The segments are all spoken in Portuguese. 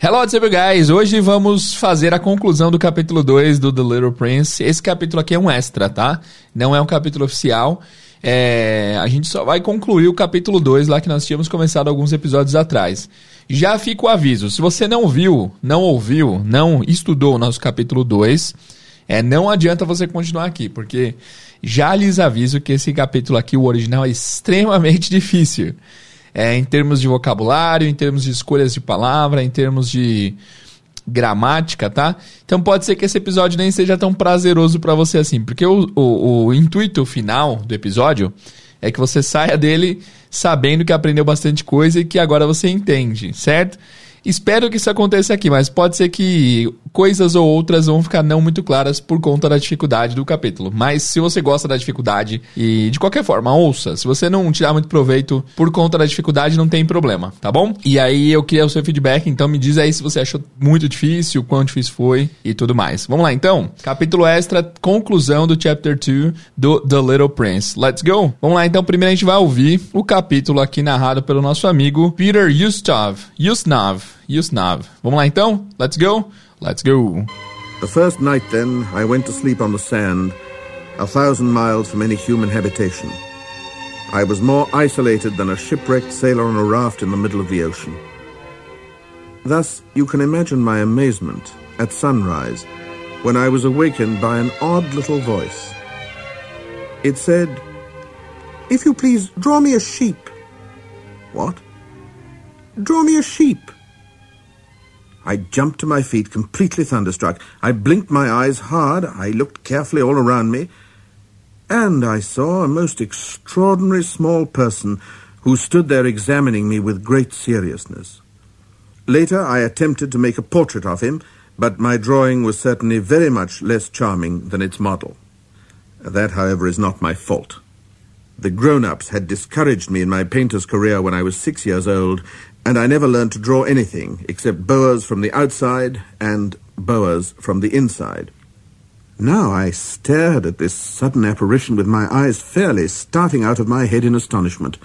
Hello, what's up, guys? Hoje vamos fazer a conclusão do capítulo 2 do The Little Prince. Esse capítulo aqui é um extra, tá? Não é um capítulo oficial. É... A gente só vai concluir o capítulo 2 lá que nós tínhamos começado alguns episódios atrás. Já fica o aviso. Se você não viu, não ouviu, não estudou o nosso capítulo 2, é, não adianta você continuar aqui, porque já lhes aviso que esse capítulo aqui, o original, é extremamente difícil é, em termos de vocabulário, em termos de escolhas de palavra, em termos de gramática, tá? Então pode ser que esse episódio nem seja tão prazeroso para você assim, porque o, o, o intuito final do episódio é que você saia dele sabendo que aprendeu bastante coisa e que agora você entende, certo? Espero que isso aconteça aqui, mas pode ser que coisas ou outras vão ficar não muito claras por conta da dificuldade do capítulo. Mas se você gosta da dificuldade e de qualquer forma, ouça. Se você não tirar muito proveito por conta da dificuldade, não tem problema, tá bom? E aí eu queria o seu feedback, então me diz aí se você achou muito difícil, quão difícil foi e tudo mais. Vamos lá então. Capítulo extra, conclusão do chapter 2 do The Little Prince. Let's go. Vamos lá então, primeiro a gente vai ouvir o capítulo aqui narrado pelo nosso amigo Peter Yustov. Yusnav. Yusnav. Vamos lá então? Let's go? Let's go. The first night, then, I went to sleep on the sand, a thousand miles from any human habitation. I was more isolated than a shipwrecked sailor on a raft in the middle of the ocean. Thus, you can imagine my amazement at sunrise when I was awakened by an odd little voice. It said, If you please, draw me a sheep. What? Draw me a sheep. I jumped to my feet, completely thunderstruck. I blinked my eyes hard. I looked carefully all around me. And I saw a most extraordinary small person who stood there examining me with great seriousness. Later, I attempted to make a portrait of him, but my drawing was certainly very much less charming than its model. That, however, is not my fault. The grown-ups had discouraged me in my painter's career when I was six years old, and I never learned to draw anything except boas from the outside and boas from the inside. Now I stared at this sudden apparition with my eyes fairly starting out of my head in astonishment.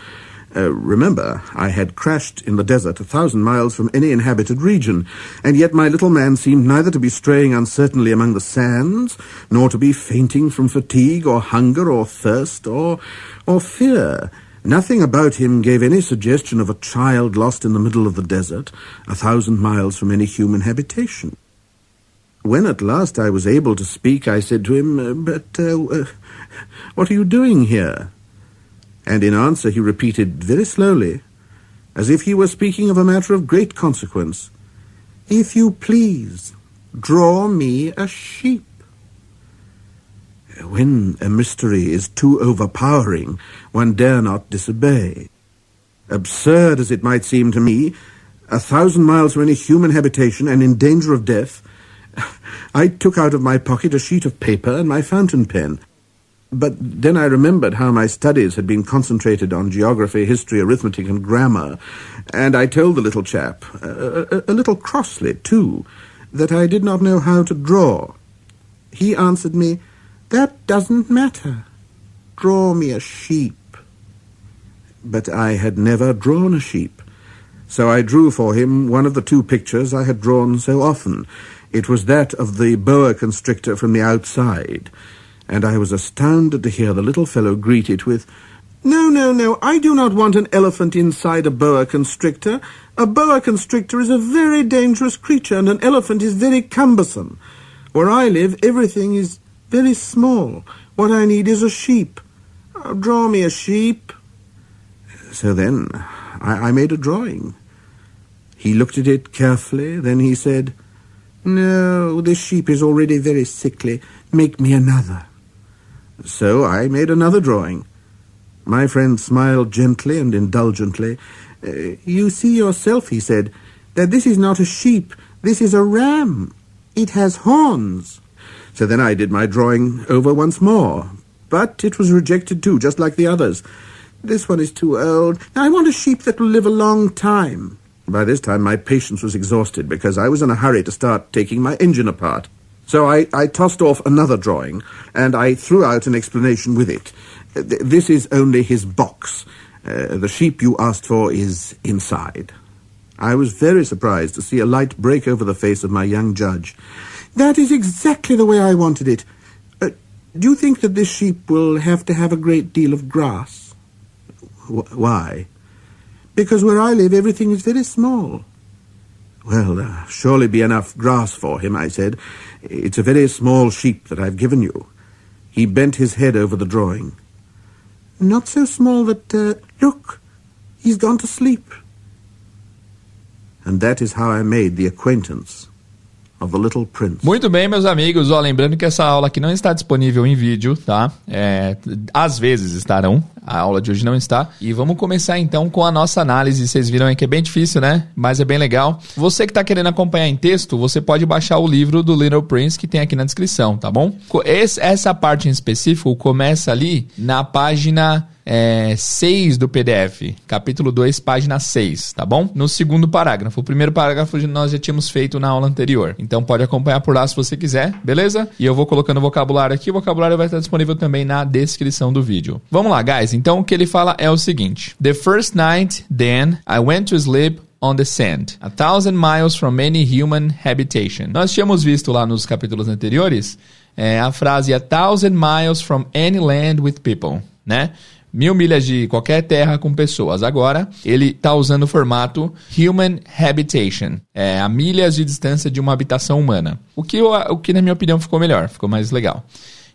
Uh, remember, I had crashed in the desert a thousand miles from any inhabited region, and yet my little man seemed neither to be straying uncertainly among the sands, nor to be fainting from fatigue or hunger or thirst or, or fear. Nothing about him gave any suggestion of a child lost in the middle of the desert, a thousand miles from any human habitation. When at last I was able to speak, I said to him, uh, But uh, uh, what are you doing here? And in answer he repeated very slowly, as if he were speaking of a matter of great consequence, If you please, draw me a sheep. When a mystery is too overpowering, one dare not disobey. Absurd as it might seem to me, a thousand miles from any human habitation and in danger of death, I took out of my pocket a sheet of paper and my fountain pen. But then I remembered how my studies had been concentrated on geography, history, arithmetic, and grammar, and I told the little chap, a, a, a little crossly too, that I did not know how to draw. He answered me, That doesn't matter. Draw me a sheep. But I had never drawn a sheep. So I drew for him one of the two pictures I had drawn so often. It was that of the boa constrictor from the outside, and I was astounded to hear the little fellow greet it with, No, no, no, I do not want an elephant inside a boa constrictor. A boa constrictor is a very dangerous creature, and an elephant is very cumbersome. Where I live, everything is very small. What I need is a sheep. Oh, draw me a sheep. So then I, I made a drawing. He looked at it carefully, then he said, No, this sheep is already very sickly. Make me another. So I made another drawing. My friend smiled gently and indulgently. Uh, you see yourself, he said, that this is not a sheep. This is a ram. It has horns. So then I did my drawing over once more. But it was rejected too, just like the others. This one is too old. I want a sheep that will live a long time. By this time, my patience was exhausted because I was in a hurry to start taking my engine apart. So I, I tossed off another drawing, and I threw out an explanation with it. This is only his box. Uh, the sheep you asked for is inside. I was very surprised to see a light break over the face of my young judge. That is exactly the way I wanted it. Uh, do you think that this sheep will have to have a great deal of grass? Wh- why? Because where I live, everything is very small. Well, uh, surely be enough grass for him, I said. It's a very small sheep that I've given you. He bent his head over the drawing. Not so small that, uh, look, he's gone to sleep. And that is how I made the acquaintance Muito bem, meus amigos. Ó, lembrando que essa aula aqui não está disponível em vídeo, tá? É, às vezes estarão. A aula de hoje não está. E vamos começar então com a nossa análise. Vocês viram aí que é bem difícil, né? Mas é bem legal. Você que está querendo acompanhar em texto, você pode baixar o livro do Little Prince que tem aqui na descrição, tá bom? Esse, essa parte em específico começa ali na página é, 6 do PDF, capítulo 2, página 6, tá bom? No segundo parágrafo. O primeiro parágrafo nós já tínhamos feito na aula anterior. Então pode acompanhar por lá se você quiser, beleza? E eu vou colocando o vocabulário aqui. O vocabulário vai estar disponível também na descrição do vídeo. Vamos lá, guys. Então o que ele fala é o seguinte: The first night, then, I went to sleep on the sand, a thousand miles from any human habitation. Nós tínhamos visto lá nos capítulos anteriores é, a frase a thousand miles from any land with people, né? mil milhas de qualquer terra com pessoas. Agora, ele está usando o formato Human Habitation, é, a milhas de distância de uma habitação humana. O que, eu, o que, na minha opinião, ficou melhor, ficou mais legal.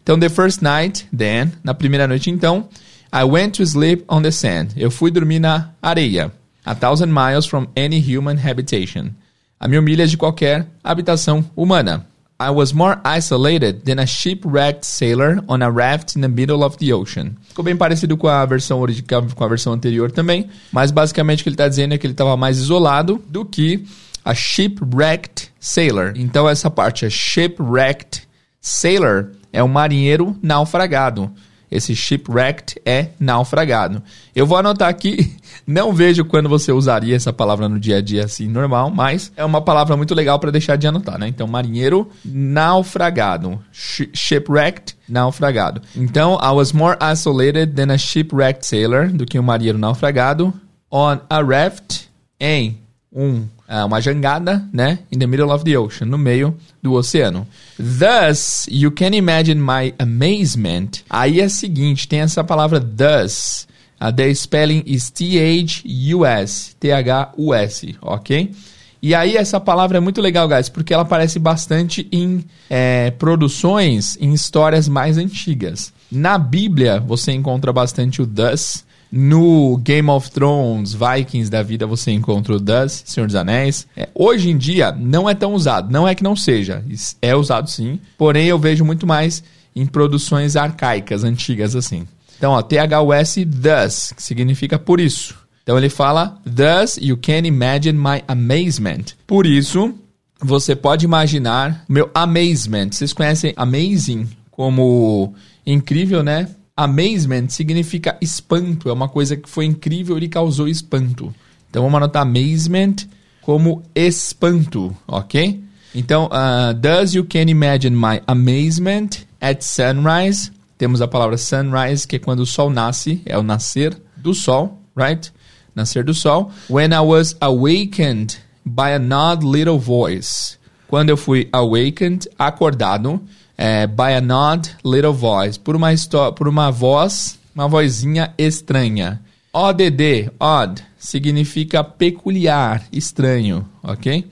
Então, the first night, then, na primeira noite, então, I went to sleep on the sand. Eu fui dormir na areia. A thousand miles from any human habitation. A mil milhas de qualquer habitação humana. I was more isolated than a shipwrecked sailor on a raft in the middle of the ocean. Ficou bem parecido com a versão original, com a versão anterior também, mas basicamente o que ele está dizendo é que ele estava mais isolado do que a shipwrecked sailor. Então essa parte, a shipwrecked sailor, é um marinheiro naufragado. Esse shipwrecked é naufragado. Eu vou anotar aqui, não vejo quando você usaria essa palavra no dia a dia assim normal, mas é uma palavra muito legal para deixar de anotar, né? Então, marinheiro naufragado. Sh shipwrecked, naufragado. Então, I was more isolated than a shipwrecked sailor, do que um marinheiro naufragado, on a raft, em um uma jangada, né? In the middle of the ocean, no meio do oceano. Thus, you can imagine my amazement. Aí é o seguinte, tem essa palavra thus. Uh, the spelling is T-H-U-S. T-H-U-S, ok? E aí essa palavra é muito legal, guys, porque ela aparece bastante em é, produções, em histórias mais antigas. Na Bíblia, você encontra bastante o thus. No Game of Thrones, Vikings da vida, você encontra o Does, Senhor dos Anéis. É, hoje em dia, não é tão usado. Não é que não seja. É usado sim. Porém, eu vejo muito mais em produções arcaicas, antigas assim. Então, ó, THUS, thus, que significa por isso. Então, ele fala, thus you can imagine my amazement. Por isso, você pode imaginar meu amazement. Vocês conhecem amazing como incrível, né? Amazement significa espanto, é uma coisa que foi incrível e causou espanto. Então vamos anotar amazement como espanto, ok? Então, uh, does you can imagine my amazement at sunrise? Temos a palavra sunrise, que é quando o sol nasce, é o nascer do sol, right? Nascer do sol. When I was awakened by an odd little voice. Quando eu fui awakened, acordado, é, by an odd little voice, por uma, por uma voz, uma vozinha estranha. ODD, odd, significa peculiar, estranho, ok?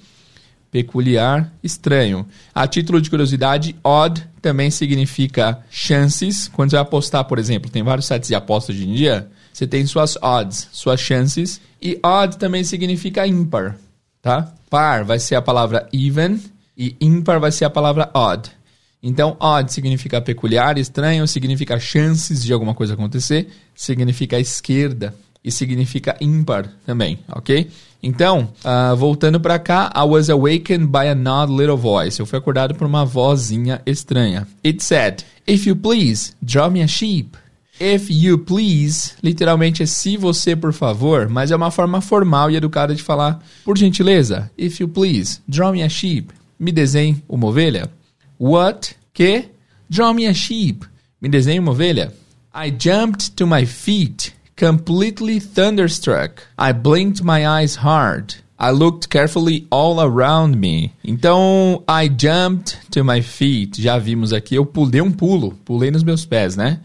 Peculiar, estranho. A título de curiosidade, odd também significa chances. Quando você vai apostar, por exemplo, tem vários sites de aposta hoje em dia, você tem suas odds, suas chances. E odd também significa ímpar, tá? Par vai ser a palavra even e ímpar vai ser a palavra odd. Então, odd significa peculiar, estranho, significa chances de alguma coisa acontecer, significa esquerda e significa ímpar também, ok? Então, uh, voltando para cá, I was awakened by an odd little voice. Eu fui acordado por uma vozinha estranha. It said, If you please, draw me a sheep. If you please, literalmente é se você, por favor, mas é uma forma formal e educada de falar, por gentileza, if you please, draw me a sheep. Me desenhe uma ovelha. What? Que? Draw me a sheep. Me desenhe uma ovelha. I jumped to my feet, completely thunderstruck. I blinked my eyes hard. I looked carefully all around me. Então, I jumped to my feet. Já vimos aqui, eu pulei um pulo, pulei nos meus pés, né?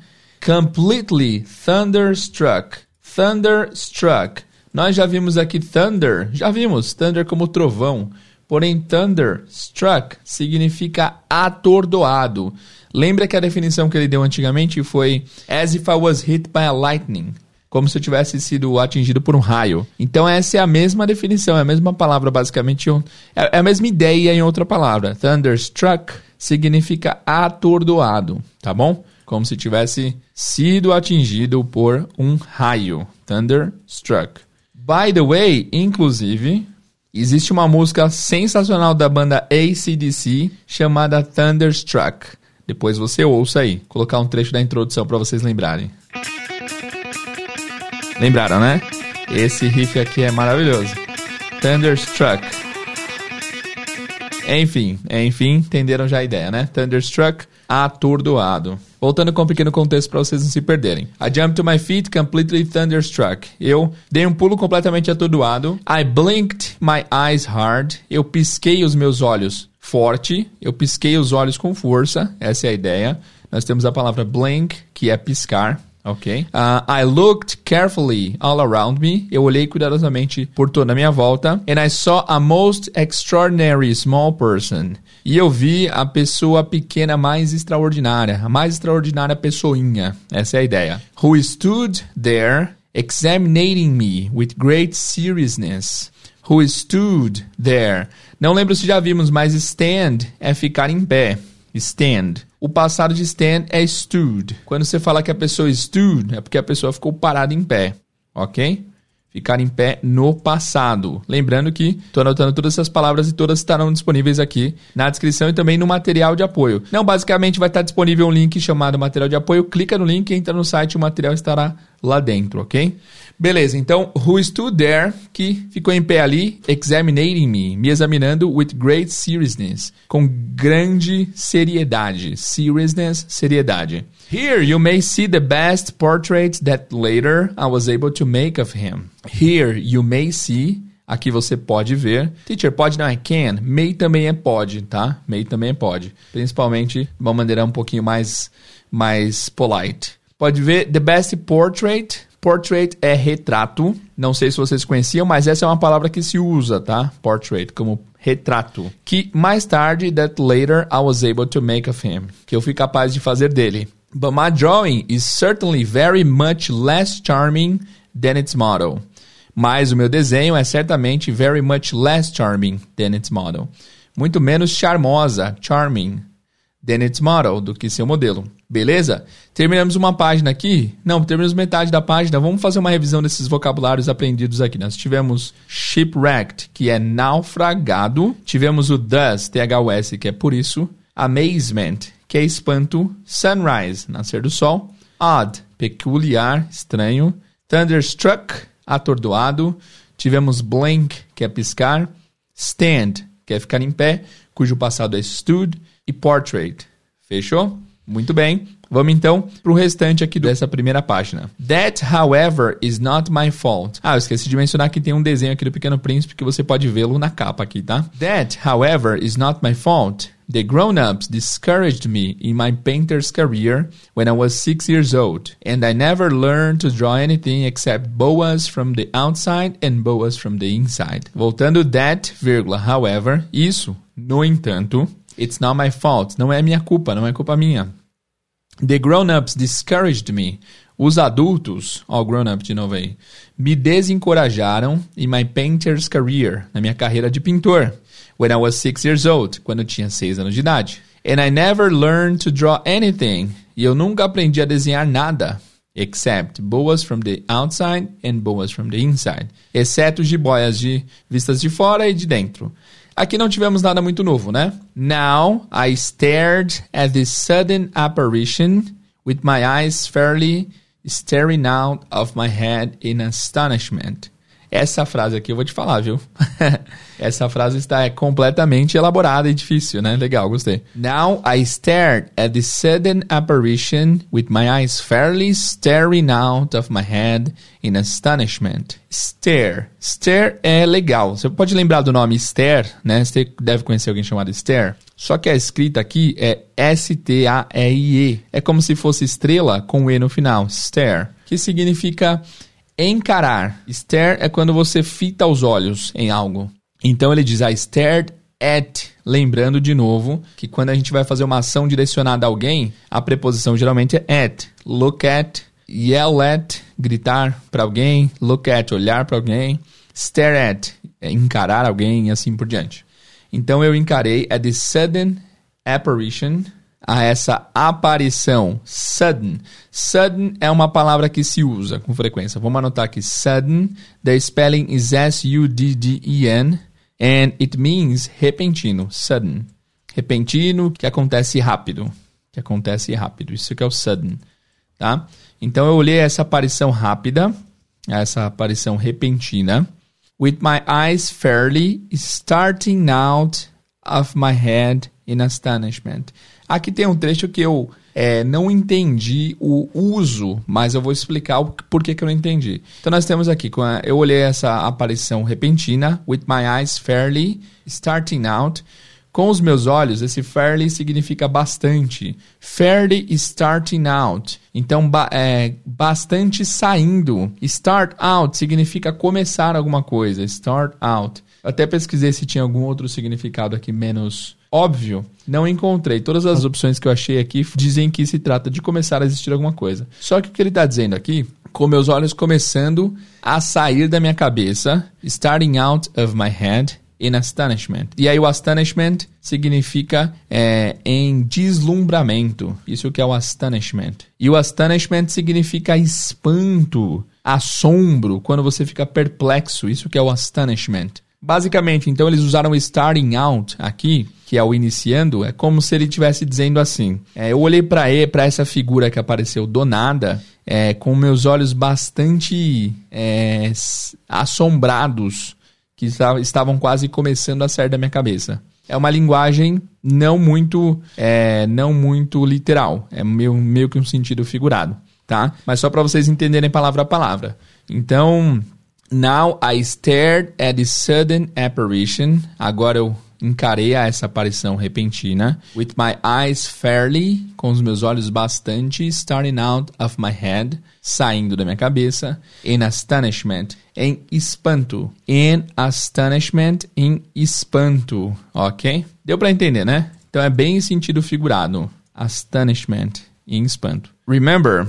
Completely thunderstruck. Thunderstruck. Nós já vimos aqui thunder, já vimos thunder como trovão. Porém, thunderstruck significa atordoado. Lembra que a definição que ele deu antigamente foi as if I was hit by a lightning como se eu tivesse sido atingido por um raio. Então essa é a mesma definição, é a mesma palavra basicamente, é, é a mesma ideia em outra palavra. Thunderstruck significa atordoado, tá bom? Como se tivesse sido atingido por um raio. Thunderstruck. By the way, inclusive, existe uma música sensacional da banda ACDC chamada Thunderstruck. Depois você ouça aí. Vou colocar um trecho da introdução para vocês lembrarem. Lembraram, né? Esse riff aqui é maravilhoso. Thunderstruck. Enfim, enfim, entenderam já a ideia, né? Thunderstruck, atordoado. Voltando com um pequeno contexto para vocês não se perderem. I jumped to my feet completely thunderstruck. Eu dei um pulo completamente atordoado. I blinked my eyes hard. Eu pisquei os meus olhos forte. Eu pisquei os olhos com força. Essa é a ideia. Nós temos a palavra blink, que é piscar. Ok. Uh, I looked carefully all around me. Eu olhei cuidadosamente por toda a minha volta. And I saw a most extraordinary small person. E eu vi a pessoa pequena mais extraordinária. A mais extraordinária pessoinha. Essa é a ideia. Who stood there examining me with great seriousness. Who stood there. Não lembro se já vimos, mas stand é ficar em pé. Stand. O passado de stand é stood. Quando você fala que a pessoa stood, é porque a pessoa ficou parada em pé, ok? Ficar em pé no passado. Lembrando que estou anotando todas essas palavras e todas estarão disponíveis aqui na descrição e também no material de apoio. Não, basicamente vai estar disponível um link chamado material de apoio. Clica no link, entra no site, o material estará lá dentro, ok? Beleza, então, who stood there, que ficou em pé ali, examining me, me examinando with great seriousness, com grande seriedade. Seriousness, seriedade. Here you may see the best portrait that later I was able to make of him. Here you may see Aqui você pode ver. Teacher, pode não é can. May também é pode, tá? May também é pode. Principalmente de uma maneira um pouquinho mais, mais polite. Pode ver the best portrait Portrait é retrato. Não sei se vocês conheciam, mas essa é uma palavra que se usa, tá? Portrait, como retrato. Que mais tarde, that later I was able to make of him. Que eu fui capaz de fazer dele. But my drawing is certainly very much less charming than its model. Mas o meu desenho é certamente very much less charming than its model. Muito menos charmosa, charming, than its model, do que seu modelo. Beleza? Terminamos uma página aqui. Não, terminamos metade da página. Vamos fazer uma revisão desses vocabulários aprendidos aqui. Nós tivemos shipwrecked, que é naufragado. Tivemos o thus, THUS, que é por isso. Amazement, que é espanto. Sunrise, nascer do sol. Odd, peculiar, estranho. Thunderstruck, atordoado. Tivemos blank, que é piscar. Stand, que é ficar em pé, cujo passado é stood. E portrait. Fechou? Muito bem. Vamos então para o restante aqui dessa primeira página. That, however, is not my fault. Ah, eu esqueci de mencionar que tem um desenho aqui do Pequeno Príncipe que você pode vê-lo na capa aqui, tá? That, however, is not my fault. The grown-ups discouraged me in my painter's career when I was six years old, and I never learned to draw anything except boas from the outside and boas from the inside. Voltando that, vírgula, however, isso, no entanto, it's not my fault, não é minha culpa, não é culpa minha. The grown-ups discouraged me. Os adultos, ó, grown-up de novo aí, me desencorajaram in my painter's career, na minha carreira de pintor, when I was six years old, quando eu tinha seis anos de idade. And I never learned to draw anything. E eu nunca aprendi a desenhar nada, except boas from the outside and boas from the inside. Exceto jiboias de vistas de fora e de dentro. Aqui não tivemos nada muito novo, né? Now I stared at this sudden apparition with my eyes fairly staring out of my head in astonishment. Essa frase aqui eu vou te falar, viu? Essa frase está completamente elaborada e difícil, né? Legal, gostei. Now I stared at the sudden apparition with my eyes fairly staring out of my head in astonishment. Stare. Stare é legal. Você pode lembrar do nome stare, né? Você deve conhecer alguém chamado stare. Só que a escrita aqui é S-T-A-R-E. É como se fosse estrela com E no final. Stare. Que significa encarar. Stare é quando você fita os olhos em algo. Então ele diz I stared at, lembrando de novo que quando a gente vai fazer uma ação direcionada a alguém, a preposição geralmente é at. Look at, yell at, gritar para alguém, look at, olhar para alguém, stare at, é encarar alguém e assim por diante. Então eu encarei at the sudden apparition a essa aparição. Sudden. Sudden é uma palavra que se usa com frequência. Vamos anotar aqui. Sudden. The spelling is S-U-D-D-E-N. And it means repentino. Sudden. Repentino, que acontece rápido. Que acontece rápido. Isso que é o sudden. Tá? Então eu olhei essa aparição rápida. Essa aparição repentina. With my eyes fairly starting out of my head in astonishment. Aqui tem um trecho que eu é, não entendi o uso, mas eu vou explicar o porquê que eu não entendi. Então nós temos aqui, eu olhei essa aparição repentina, with my eyes fairly starting out. Com os meus olhos, esse fairly significa bastante. Fairly starting out. Então, ba é, bastante saindo. Start out significa começar alguma coisa. Start out. Até pesquisei se tinha algum outro significado aqui menos óbvio, não encontrei. Todas as opções que eu achei aqui dizem que se trata de começar a existir alguma coisa. Só que o que ele está dizendo aqui, com meus olhos começando a sair da minha cabeça, starting out of my head, in astonishment. E aí o astonishment significa é, em deslumbramento. Isso que é o astonishment. E o astonishment significa espanto, assombro, quando você fica perplexo. Isso que é o astonishment. Basicamente, então eles usaram starting out aqui, que é o iniciando, é como se ele estivesse dizendo assim: é, eu olhei para essa figura que apareceu do nada, é, com meus olhos bastante é, assombrados, que estavam quase começando a sair da minha cabeça. É uma linguagem não muito, é, não muito literal, é meio, meio que um sentido figurado, tá? Mas só para vocês entenderem palavra a palavra. Então, Now I stared at the sudden apparition. Agora eu encarei a essa aparição repentina. With my eyes fairly, com os meus olhos bastante, starting out of my head, saindo da minha cabeça. In astonishment, em espanto. In astonishment, em espanto. Ok? Deu para entender, né? Então é bem sentido figurado. Astonishment, em espanto. Remember,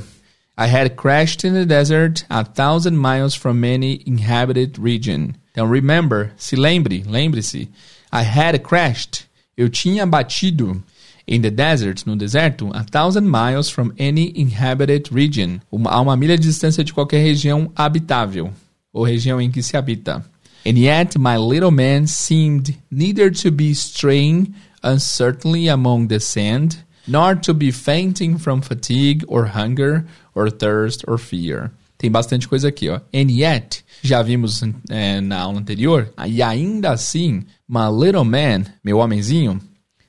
I had crashed in the desert a thousand miles from any inhabited region. Então, remember, se lembre, lembre-se. I had crashed. Eu tinha batido in the desert, no deserto, a thousand miles from any inhabited region. Uma, a uma milha de distância de qualquer região habitável, ou região em que se habita. And yet my little man seemed neither to be straying uncertainly among the sand, nor to be fainting from fatigue or hunger or thirst or fear. Tem bastante coisa aqui, ó. And yet, já vimos é, na aula anterior, e ainda assim, my little man, meu homenzinho,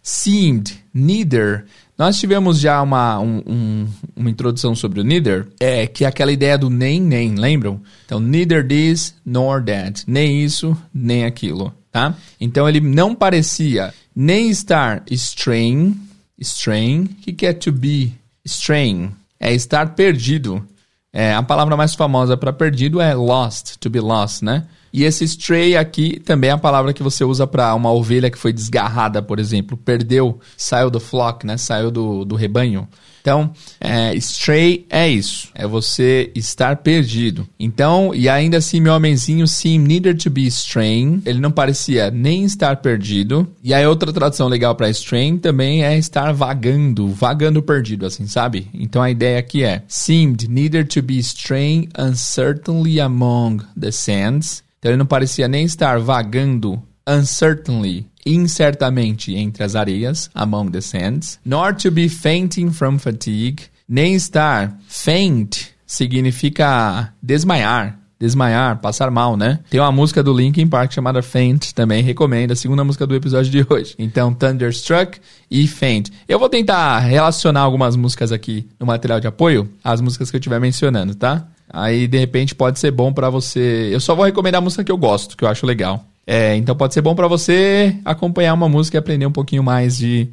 seemed neither. Nós tivemos já uma, um, um, uma introdução sobre o neither, é que é aquela ideia do nem, nem, lembram? Então, neither this nor that. Nem isso, nem aquilo, tá? Então, ele não parecia nem estar strain, strain, que é to be strain, é estar perdido. É, a palavra mais famosa para perdido é lost, to be lost, né? E esse stray aqui também é a palavra que você usa para uma ovelha que foi desgarrada, por exemplo, perdeu, saiu do flock, né? Saiu do, do rebanho. Então, é, stray é isso, é você estar perdido. Então, e ainda assim, meu homenzinho seemed neither to be straying, ele não parecia nem estar perdido. E aí, outra tradução legal para straying também é estar vagando, vagando perdido, assim, sabe? Então, a ideia aqui é seemed neither to be straying uncertainly among the sands. Então, ele não parecia nem estar vagando uncertainly incertamente entre as areias, among the sands, nor to be fainting from fatigue, nem estar faint significa desmaiar, desmaiar, passar mal, né? Tem uma música do Linkin Park chamada Faint, também recomendo, a segunda música do episódio de hoje. Então, Thunderstruck e Faint. Eu vou tentar relacionar algumas músicas aqui no material de apoio, as músicas que eu estiver mencionando, tá? Aí, de repente, pode ser bom para você. Eu só vou recomendar a música que eu gosto, que eu acho legal. É, então pode ser bom para você acompanhar uma música e aprender um pouquinho mais de,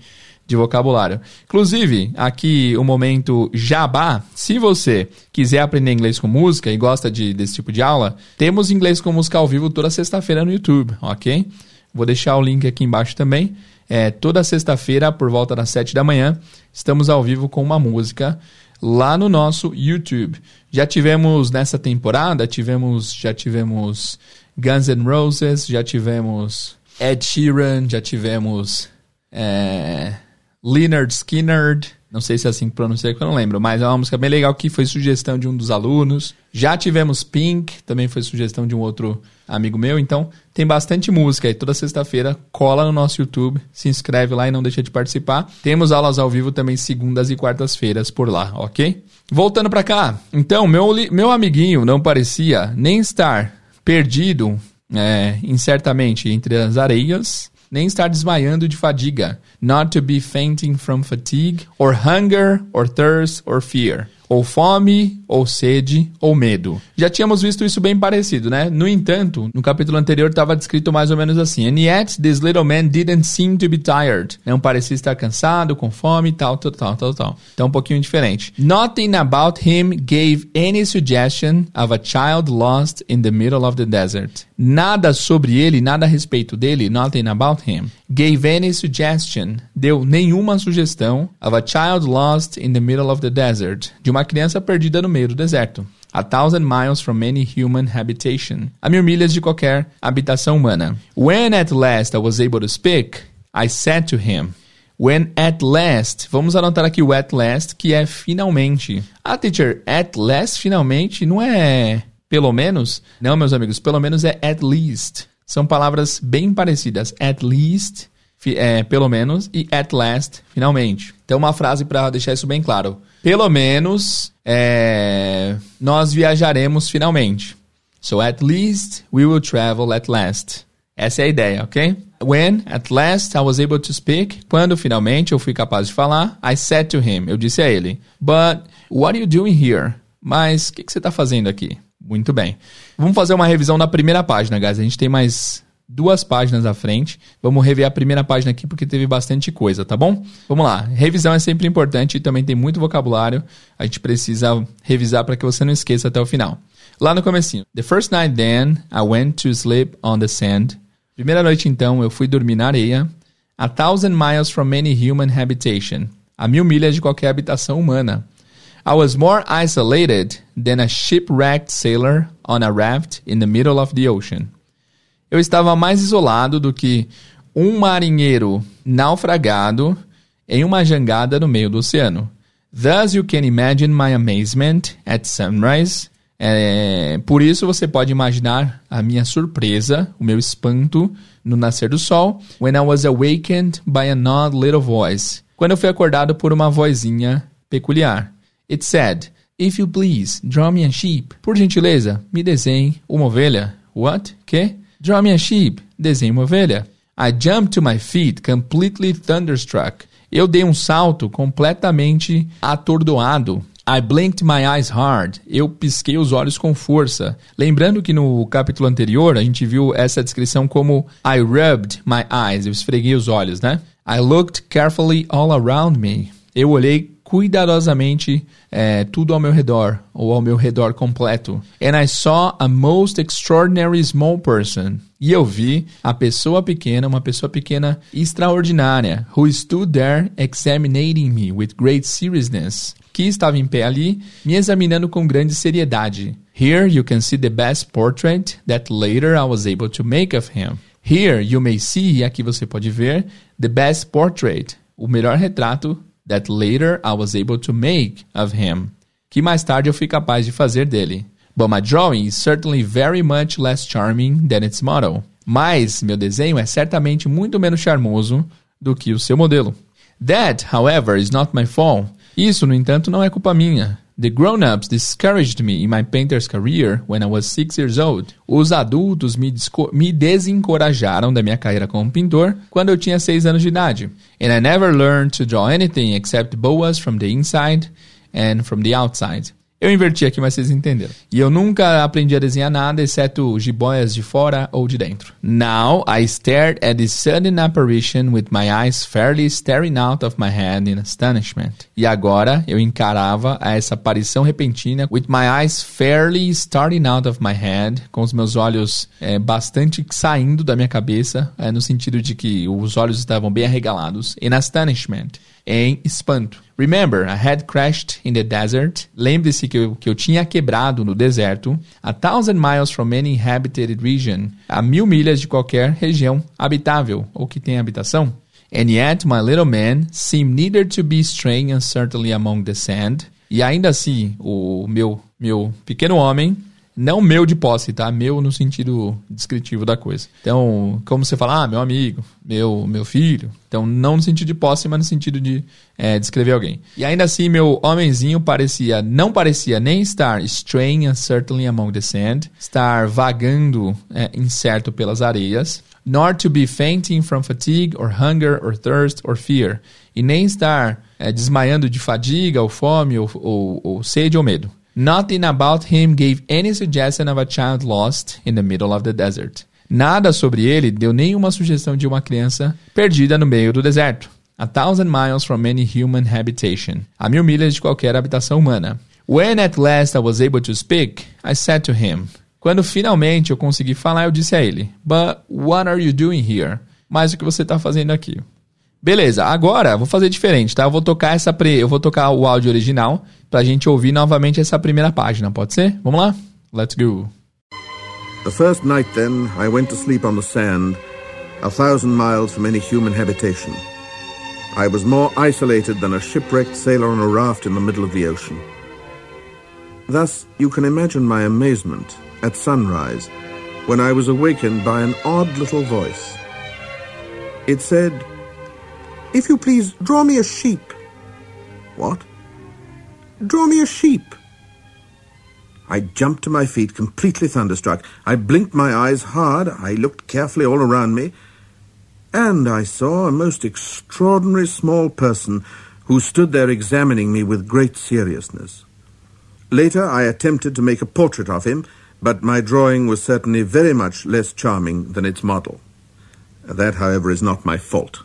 de vocabulário. Inclusive, aqui o momento jabá. Se você quiser aprender inglês com música e gosta de, desse tipo de aula, temos inglês com música ao vivo toda sexta-feira no YouTube, ok? Vou deixar o link aqui embaixo também. É, toda sexta-feira, por volta das 7 da manhã, estamos ao vivo com uma música lá no nosso YouTube. Já tivemos nessa temporada, tivemos, já tivemos Guns N' Roses, já tivemos Ed Sheeran, já tivemos é, Leonard Skinner, não sei se é assim que pronuncia, que eu não lembro, mas é uma música bem legal que foi sugestão de um dos alunos. Já tivemos Pink, também foi sugestão de um outro amigo meu, então tem bastante música aí. Toda sexta-feira cola no nosso YouTube, se inscreve lá e não deixa de participar. Temos aulas ao vivo também segundas e quartas-feiras por lá, ok? Voltando para cá, então, meu, meu amiguinho não parecia nem estar perdido é, incertamente entre as areias, nem estar desmaiando de fadiga. Not to be fainting from fatigue, or hunger, or thirst, or fear ou fome, ou sede, ou medo. Já tínhamos visto isso bem parecido, né? No entanto, no capítulo anterior estava descrito mais ou menos assim: And yet this little man didn't seem to be tired. Não parecia estar cansado, com fome, tal, tal, tal, tal, tal. Então um pouquinho diferente. Nothing about him gave any suggestion of a child lost in the middle of the desert. Nada sobre ele, nada a respeito dele, nothing about him, gave any suggestion, deu nenhuma sugestão of a child lost in the middle of the desert, de uma criança perdida no meio do deserto. A thousand miles from any human habitation. A mil milhas de qualquer habitação humana. When at last I was able to speak, I said to him, When at last, vamos anotar aqui o at last, que é finalmente. Ah, teacher, at last, finalmente, não é pelo menos? Não, meus amigos, pelo menos é at least. São palavras bem parecidas. At least, é, pelo menos, e at last, finalmente. Então, uma frase para deixar isso bem claro. Pelo menos, é, nós viajaremos finalmente. So, at least, we will travel at last. Essa é a ideia, ok? When, at last, I was able to speak. Quando finalmente eu fui capaz de falar, I said to him. Eu disse a ele. But, what are you doing here? Mas, o que, que você está fazendo aqui? Muito bem. Vamos fazer uma revisão da primeira página, guys. A gente tem mais duas páginas à frente. Vamos rever a primeira página aqui porque teve bastante coisa, tá bom? Vamos lá. Revisão é sempre importante e também tem muito vocabulário. A gente precisa revisar para que você não esqueça até o final. Lá no comecinho. The first night then, I went to sleep on the sand. Primeira noite então, eu fui dormir na areia. A thousand miles from any human habitation. A mil milhas de qualquer habitação humana. I was more isolated than a shipwrecked sailor on a raft in the middle of the ocean. Eu estava mais isolado do que um marinheiro naufragado em uma jangada no meio do oceano. Thus you can imagine my amazement at sunrise. É, por isso você pode imaginar a minha surpresa, o meu espanto no nascer do sol, when I was awakened by an odd little voice. Quando eu fui acordado por uma vozinha peculiar. It said, If you please, draw me a sheep. Por gentileza, me desenhe uma ovelha. What? Que? Draw me a sheep. Desenhe uma ovelha. I jumped to my feet, completely thunderstruck. Eu dei um salto completamente atordoado. I blinked my eyes hard. Eu pisquei os olhos com força. Lembrando que no capítulo anterior a gente viu essa descrição como I rubbed my eyes. Eu esfreguei os olhos, né? I looked carefully all around me. Eu olhei cuidadosamente é, tudo ao meu redor, ou ao meu redor completo. And I saw a most extraordinary small person. E eu vi a pessoa pequena, uma pessoa pequena extraordinária, who stood there examining me with great seriousness, que estava em pé ali, me examinando com grande seriedade. Here you can see the best portrait that later I was able to make of him. Here you may see, aqui você pode ver, the best portrait, o melhor retrato that later I was able to make of him, que mais tarde eu fui capaz de fazer dele. But my drawing is certainly very much less charming than its model. Mas meu desenho é certamente muito menos charmoso do que o seu modelo. That, however, is not my fault. Isso, no entanto, não é culpa minha. The grown-ups discouraged me in my painter's career when I was six years old. Os adultos me, me desencorajaram da minha carreira como pintor quando eu tinha seis anos de idade. And I never learned to draw anything except boas from the inside and from the outside. Eu inverti aqui, mas vocês entenderam. E eu nunca aprendi a desenhar nada, exceto jiboias de fora ou de dentro. Now, I stared at this sudden apparition with my eyes fairly staring out of my head in astonishment. E agora, eu encarava essa aparição repentina with my eyes fairly starting out of my head, com os meus olhos é, bastante saindo da minha cabeça, é, no sentido de que os olhos estavam bem arregalados, in astonishment em espanto. Remember, I had crashed in the desert. Lembre-se que eu, que eu tinha quebrado no deserto. A thousand miles from any inhabited region. A mil milhas de qualquer região habitável ou que tem habitação. And yet my little man seemed neither to be straying uncertainly among the sand. E ainda assim, o meu, meu pequeno homem não meu de posse, tá? Meu no sentido descritivo da coisa. Então, como você fala, ah, meu amigo, meu, meu filho. Então, não no sentido de posse, mas no sentido de é, descrever alguém. E ainda assim, meu homenzinho parecia, não parecia nem estar straying uncertainly among the sand, estar vagando é, incerto pelas areias, nor to be fainting from fatigue or hunger or thirst or fear, e nem estar é, desmaiando de fadiga ou fome ou, ou, ou sede ou medo. Nothing about him gave any suggestion of a child lost in the middle of the desert. Nada sobre ele deu nenhuma sugestão de uma criança perdida no meio do deserto. A thousand miles from any human habitation. A mil milhas de qualquer habitação humana. When at last I was able to speak, I said to him. Quando finalmente eu consegui falar, eu disse a ele: But what are you doing here? Mas o que você está fazendo aqui? Beleza, agora vou fazer diferente, tá? Eu vou tocar essa pre... eu vou tocar o áudio original pra gente ouvir novamente essa primeira página, pode ser? Vamos lá? Let's go. The first night then, I went to sleep on the sand, a thousand miles from any human habitation. I was more isolated than a shipwrecked sailor on a raft in the middle of the ocean. Thus, you can imagine my amazement at sunrise when I was awakened by an odd little voice. It said, if you please, draw me a sheep. What? Draw me a sheep. I jumped to my feet, completely thunderstruck. I blinked my eyes hard. I looked carefully all around me. And I saw a most extraordinary small person who stood there examining me with great seriousness. Later, I attempted to make a portrait of him, but my drawing was certainly very much less charming than its model. That, however, is not my fault.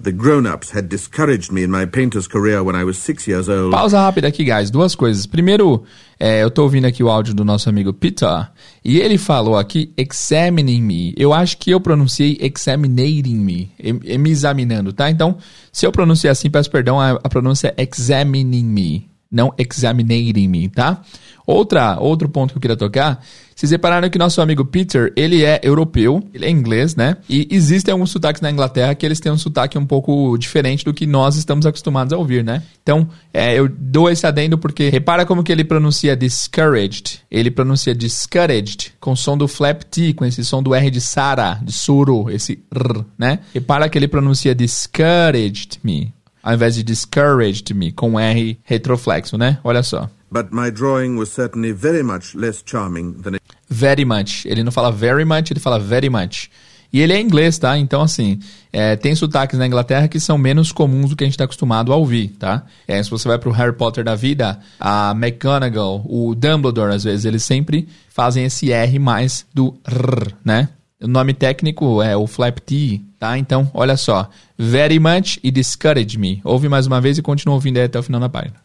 The grown-ups had discouraged me in my painter's career when I was six years old. Pausa rápida aqui, guys. Duas coisas. Primeiro, é, eu tô ouvindo aqui o áudio do nosso amigo Peter e ele falou aqui examining me. Eu acho que eu pronunciei examinating me, me examinando, tá? Então, se eu pronunciar assim, peço perdão, a, a pronúncia é examining me, não examinating me, tá? Outra, outro ponto que eu queria tocar, vocês repararam que nosso amigo Peter, ele é europeu, ele é inglês, né? E existem alguns sotaques na Inglaterra que eles têm um sotaque um pouco diferente do que nós estamos acostumados a ouvir, né? Então, é, eu dou esse adendo porque repara como que ele pronuncia discouraged. Ele pronuncia discouraged com som do flap T, com esse som do R de Sara, de suru, esse R, né? Repara que ele pronuncia discouraged me, ao invés de discouraged me, com R retroflexo, né? Olha só. But my drawing was certainly very much less charming than it... Very much. Ele não fala very much, ele fala very much. E ele é inglês, tá? Então, assim, é, tem sotaques na Inglaterra que são menos comuns do que a gente está acostumado a ouvir, tá? É, se você vai pro Harry Potter da vida, a McGonagall, o Dumbledore, às vezes, eles sempre fazem esse R mais do R, né? O nome técnico é o flap T, tá? Então, olha só. Very much e discourage me. Ouve mais uma vez e continua ouvindo aí até o final da página.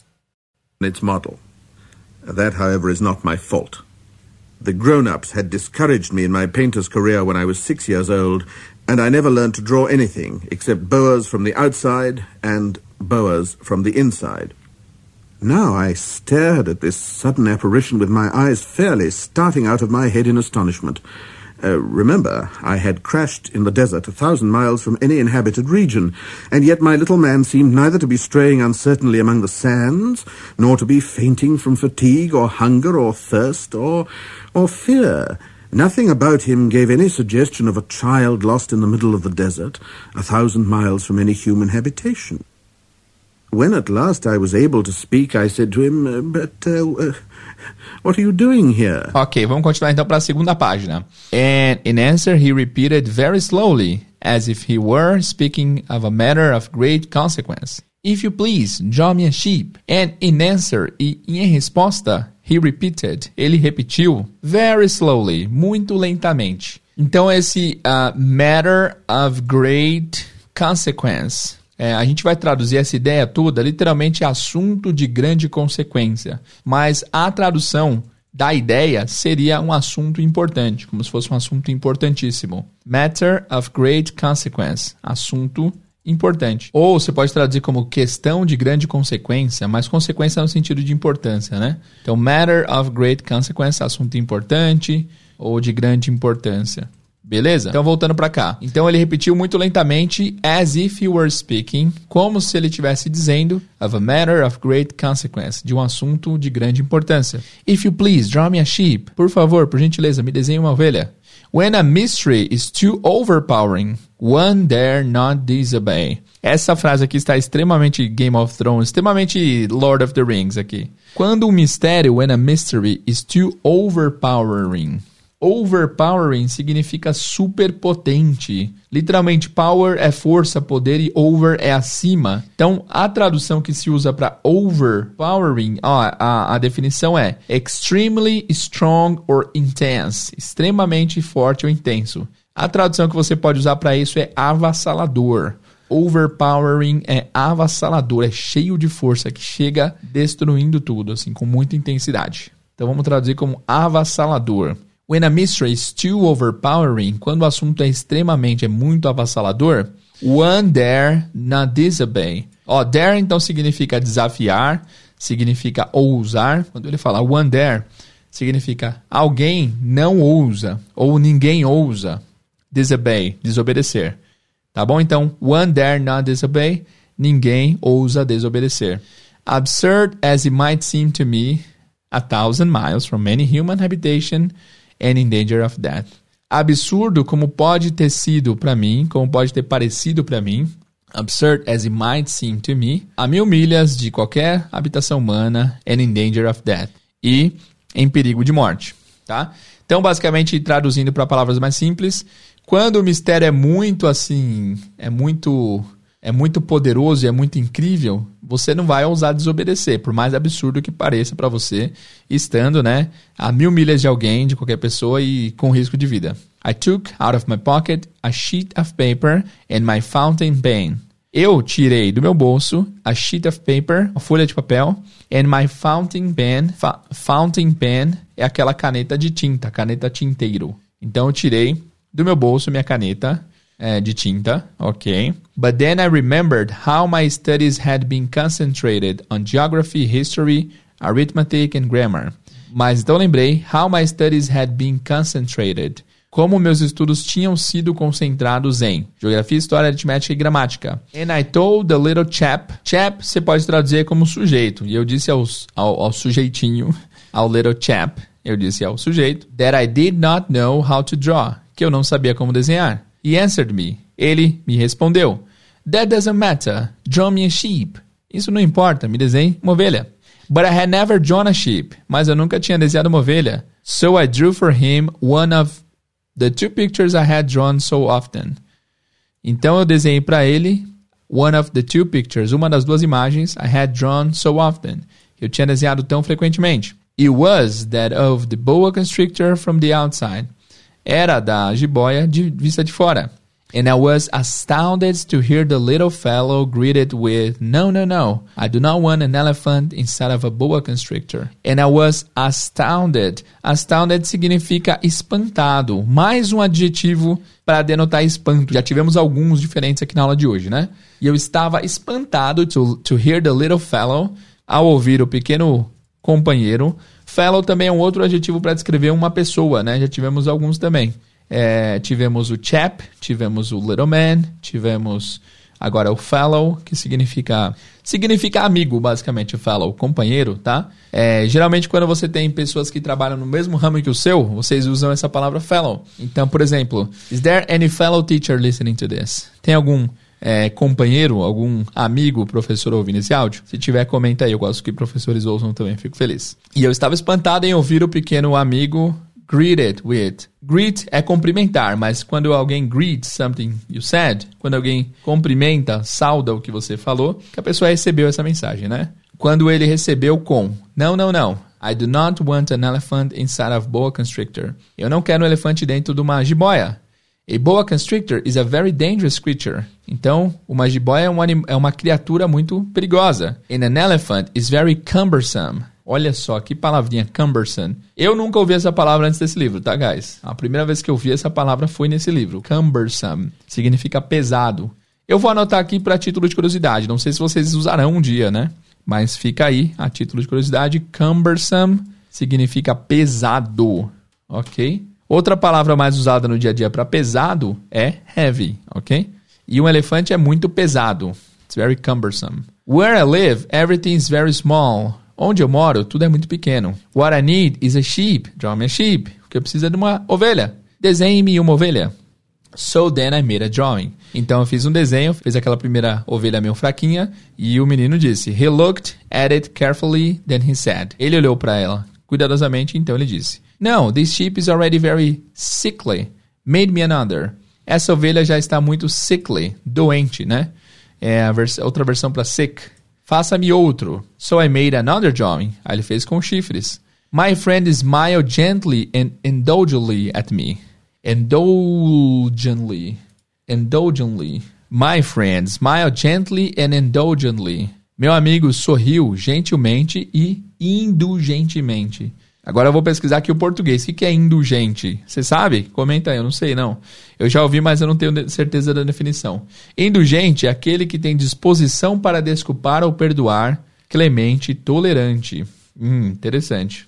Its model. That, however, is not my fault. The grown-ups had discouraged me in my painter's career when I was six years old, and I never learned to draw anything except boas from the outside and boas from the inside. Now I stared at this sudden apparition with my eyes fairly starting out of my head in astonishment. Uh, remember, I had crashed in the desert a thousand miles from any inhabited region, and yet my little man seemed neither to be straying uncertainly among the sands, nor to be fainting from fatigue or hunger or thirst or, or fear. Nothing about him gave any suggestion of a child lost in the middle of the desert, a thousand miles from any human habitation. When at last I was able to speak, I said to him, uh, But uh, uh, what are you doing here? Ok, vamos continuar então para a segunda página. And in answer, he repeated very slowly, as if he were speaking of a matter of great consequence. If you please, draw me a sheep. And in answer, e em resposta, he repeated, ele repetiu, very slowly, muito lentamente. Então, esse uh, matter of great consequence é, a gente vai traduzir essa ideia toda literalmente assunto de grande consequência, mas a tradução da ideia seria um assunto importante, como se fosse um assunto importantíssimo. Matter of great consequence, assunto importante. Ou você pode traduzir como questão de grande consequência, mas consequência no sentido de importância, né? Então, matter of great consequence, assunto importante ou de grande importância. Beleza? Então voltando para cá. Então ele repetiu muito lentamente as if he were speaking, como se ele estivesse dizendo of a matter of great consequence, de um assunto de grande importância. If you please, draw me a sheep. Por favor, por gentileza, me desenhe uma ovelha. When a mystery is too overpowering, one dare not disobey. Essa frase aqui está extremamente Game of Thrones, extremamente Lord of the Rings aqui. Quando um mistério, when a mystery is too overpowering, Overpowering significa superpotente. Literalmente, power é força, poder e over é acima. Então, a tradução que se usa para overpowering, ó, a, a definição é extremely strong or intense, extremamente forte ou intenso. A tradução que você pode usar para isso é avassalador. Overpowering é avassalador, é cheio de força, que chega destruindo tudo, assim, com muita intensidade. Então vamos traduzir como avassalador. When a mystery is too overpowering, quando o assunto é extremamente, é muito avassalador, one dare not disobey. Ó, dare então significa desafiar, significa ousar. Quando ele fala one dare, significa alguém não ousa ou ninguém ousa. Disobey, desobedecer. Tá bom? Então, one dare not disobey, ninguém ousa desobedecer. Absurd as it might seem to me, a thousand miles from any human habitation, and in danger of death. Absurdo como pode ter sido para mim, como pode ter parecido para mim, absurd as it might seem to me, a mil milhas de qualquer habitação humana and in danger of death. E em perigo de morte, tá? Então, basicamente, traduzindo para palavras mais simples, quando o mistério é muito assim, é muito é muito poderoso e é muito incrível, você não vai ousar desobedecer, por mais absurdo que pareça para você, estando, né, a mil milhas de alguém, de qualquer pessoa e com risco de vida. I took out of my pocket a sheet of paper and my fountain pen. Eu tirei do meu bolso a sheet of paper, a folha de papel, and my fountain pen. Fountain pen é aquela caneta de tinta, caneta tinteiro. Então eu tirei do meu bolso minha caneta é, de tinta, ok. But then I remembered how my studies had been concentrated on geography, history, arithmetic and grammar. Mas então lembrei how my studies had been concentrated. Como meus estudos tinham sido concentrados em geografia, história, aritmética e gramática. And I told the little chap. Chap você pode traduzir como sujeito. E eu disse ao, ao sujeitinho, ao little chap, eu disse ao sujeito, that I did not know how to draw. Que eu não sabia como desenhar. He answered me. Ele me respondeu. That doesn't matter. Draw me a sheep. Isso não importa, me desenhe uma ovelha. But I had never drawn a sheep. Mas eu nunca tinha desenhado uma ovelha. So I drew for him one of the two pictures I had drawn so often. Então eu desenhei para ele one of the two pictures, uma das duas imagens I had drawn so often. Eu tinha desenhado tão frequentemente. It was that of the boa constrictor from the outside era da jiboia de vista de fora. And I was astounded to hear the little fellow greeted with, No, no, no, I do not want an elephant inside of a boa constrictor. And I was astounded. Astounded significa espantado. Mais um adjetivo para denotar espanto. Já tivemos alguns diferentes aqui na aula de hoje, né? E eu estava espantado to, to hear the little fellow, ao ouvir o pequeno companheiro, Fellow também é um outro adjetivo para descrever uma pessoa, né? Já tivemos alguns também. É, tivemos o chap, tivemos o little man, tivemos agora o fellow, que significa significa amigo, basicamente, o fellow, companheiro, tá? É, geralmente, quando você tem pessoas que trabalham no mesmo ramo que o seu, vocês usam essa palavra fellow. Então, por exemplo, is there any fellow teacher listening to this? Tem algum é, companheiro, algum amigo, professor ouvindo esse áudio? Se tiver, comenta aí. Eu gosto que professores ouçam também, fico feliz. E eu estava espantado em ouvir o pequeno amigo greeted with. Greet é cumprimentar, mas quando alguém greets something you said, quando alguém cumprimenta, sauda o que você falou, que a pessoa recebeu essa mensagem, né? Quando ele recebeu com, não, não, não. I do not want an elephant inside of boa constrictor. Eu não quero um elefante dentro de uma jiboia. A boa constrictor is a very dangerous creature. Então, uma jiboia é uma, é uma criatura muito perigosa. And an elephant is very cumbersome. Olha só, que palavrinha, cumbersome. Eu nunca ouvi essa palavra antes desse livro, tá, guys? A primeira vez que eu vi essa palavra foi nesse livro. Cumbersome. Significa pesado. Eu vou anotar aqui para título de curiosidade. Não sei se vocês usarão um dia, né? Mas fica aí, a título de curiosidade, cumbersome significa pesado, ok? Outra palavra mais usada no dia a dia para pesado é heavy, ok? E um elefante é muito pesado. It's very cumbersome. Where I live, everything is very small. Onde eu moro, tudo é muito pequeno. What I need is a sheep. Draw me a sheep. O que eu preciso é de uma ovelha. Desenhe-me uma ovelha. So then I made a drawing. Então eu fiz um desenho, fiz aquela primeira ovelha meio fraquinha e o menino disse: He looked at it carefully, then he said. Ele olhou para ela cuidadosamente, então ele disse: No, this sheep is already very sickly. Made me another. Essa ovelha já está muito sickly, doente, né? É vers outra versão para sick. Faça-me outro. So I made another drawing. Aí ele fez com chifres. My friend smiled gently and indulgently at me indulgently. Indulgently. My friend smiled gently and indulgently. Meu amigo sorriu gentilmente e indulgentemente. Agora eu vou pesquisar aqui o português. O que é indulgente? Você sabe? Comenta aí, eu não sei não. Eu já ouvi, mas eu não tenho certeza da definição. Indulgente é aquele que tem disposição para desculpar ou perdoar, clemente, tolerante. Hum, interessante.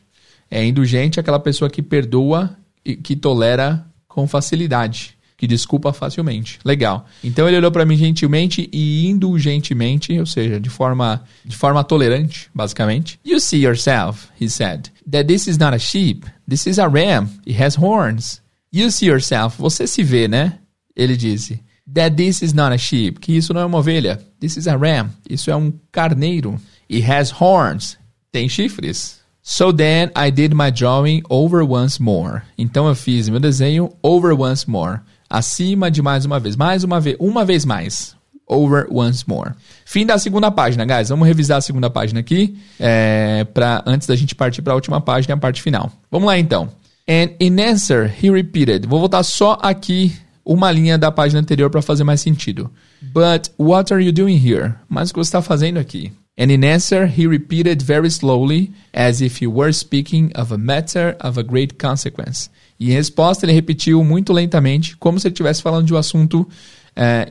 É indulgente aquela pessoa que perdoa e que tolera com facilidade, que desculpa facilmente. Legal. Então ele olhou para mim gentilmente e indulgentemente, ou seja, de forma de forma tolerante, basicamente. You see yourself, he said, that this is not a sheep, this is a ram. It has horns. You see yourself, você se vê, né? Ele disse. That this is not a sheep, que isso não é uma ovelha. This is a ram, isso é um carneiro. It has horns, tem chifres. So then I did my drawing over once more. Então eu fiz meu desenho over once more. Acima de mais uma vez. Mais uma vez. Uma vez mais. Over once more. Fim da segunda página, guys. Vamos revisar a segunda página aqui. É, pra, antes da gente partir para a última página, a parte final. Vamos lá então. And in answer, he repeated. Vou voltar só aqui uma linha da página anterior para fazer mais sentido. But what are you doing here? Mas o que você está fazendo aqui? And in answer, he repeated very slowly, as if he were speaking of a matter of a great consequence. E em resposta, ele repetiu muito lentamente, como se ele estivesse falando de um assunto uh,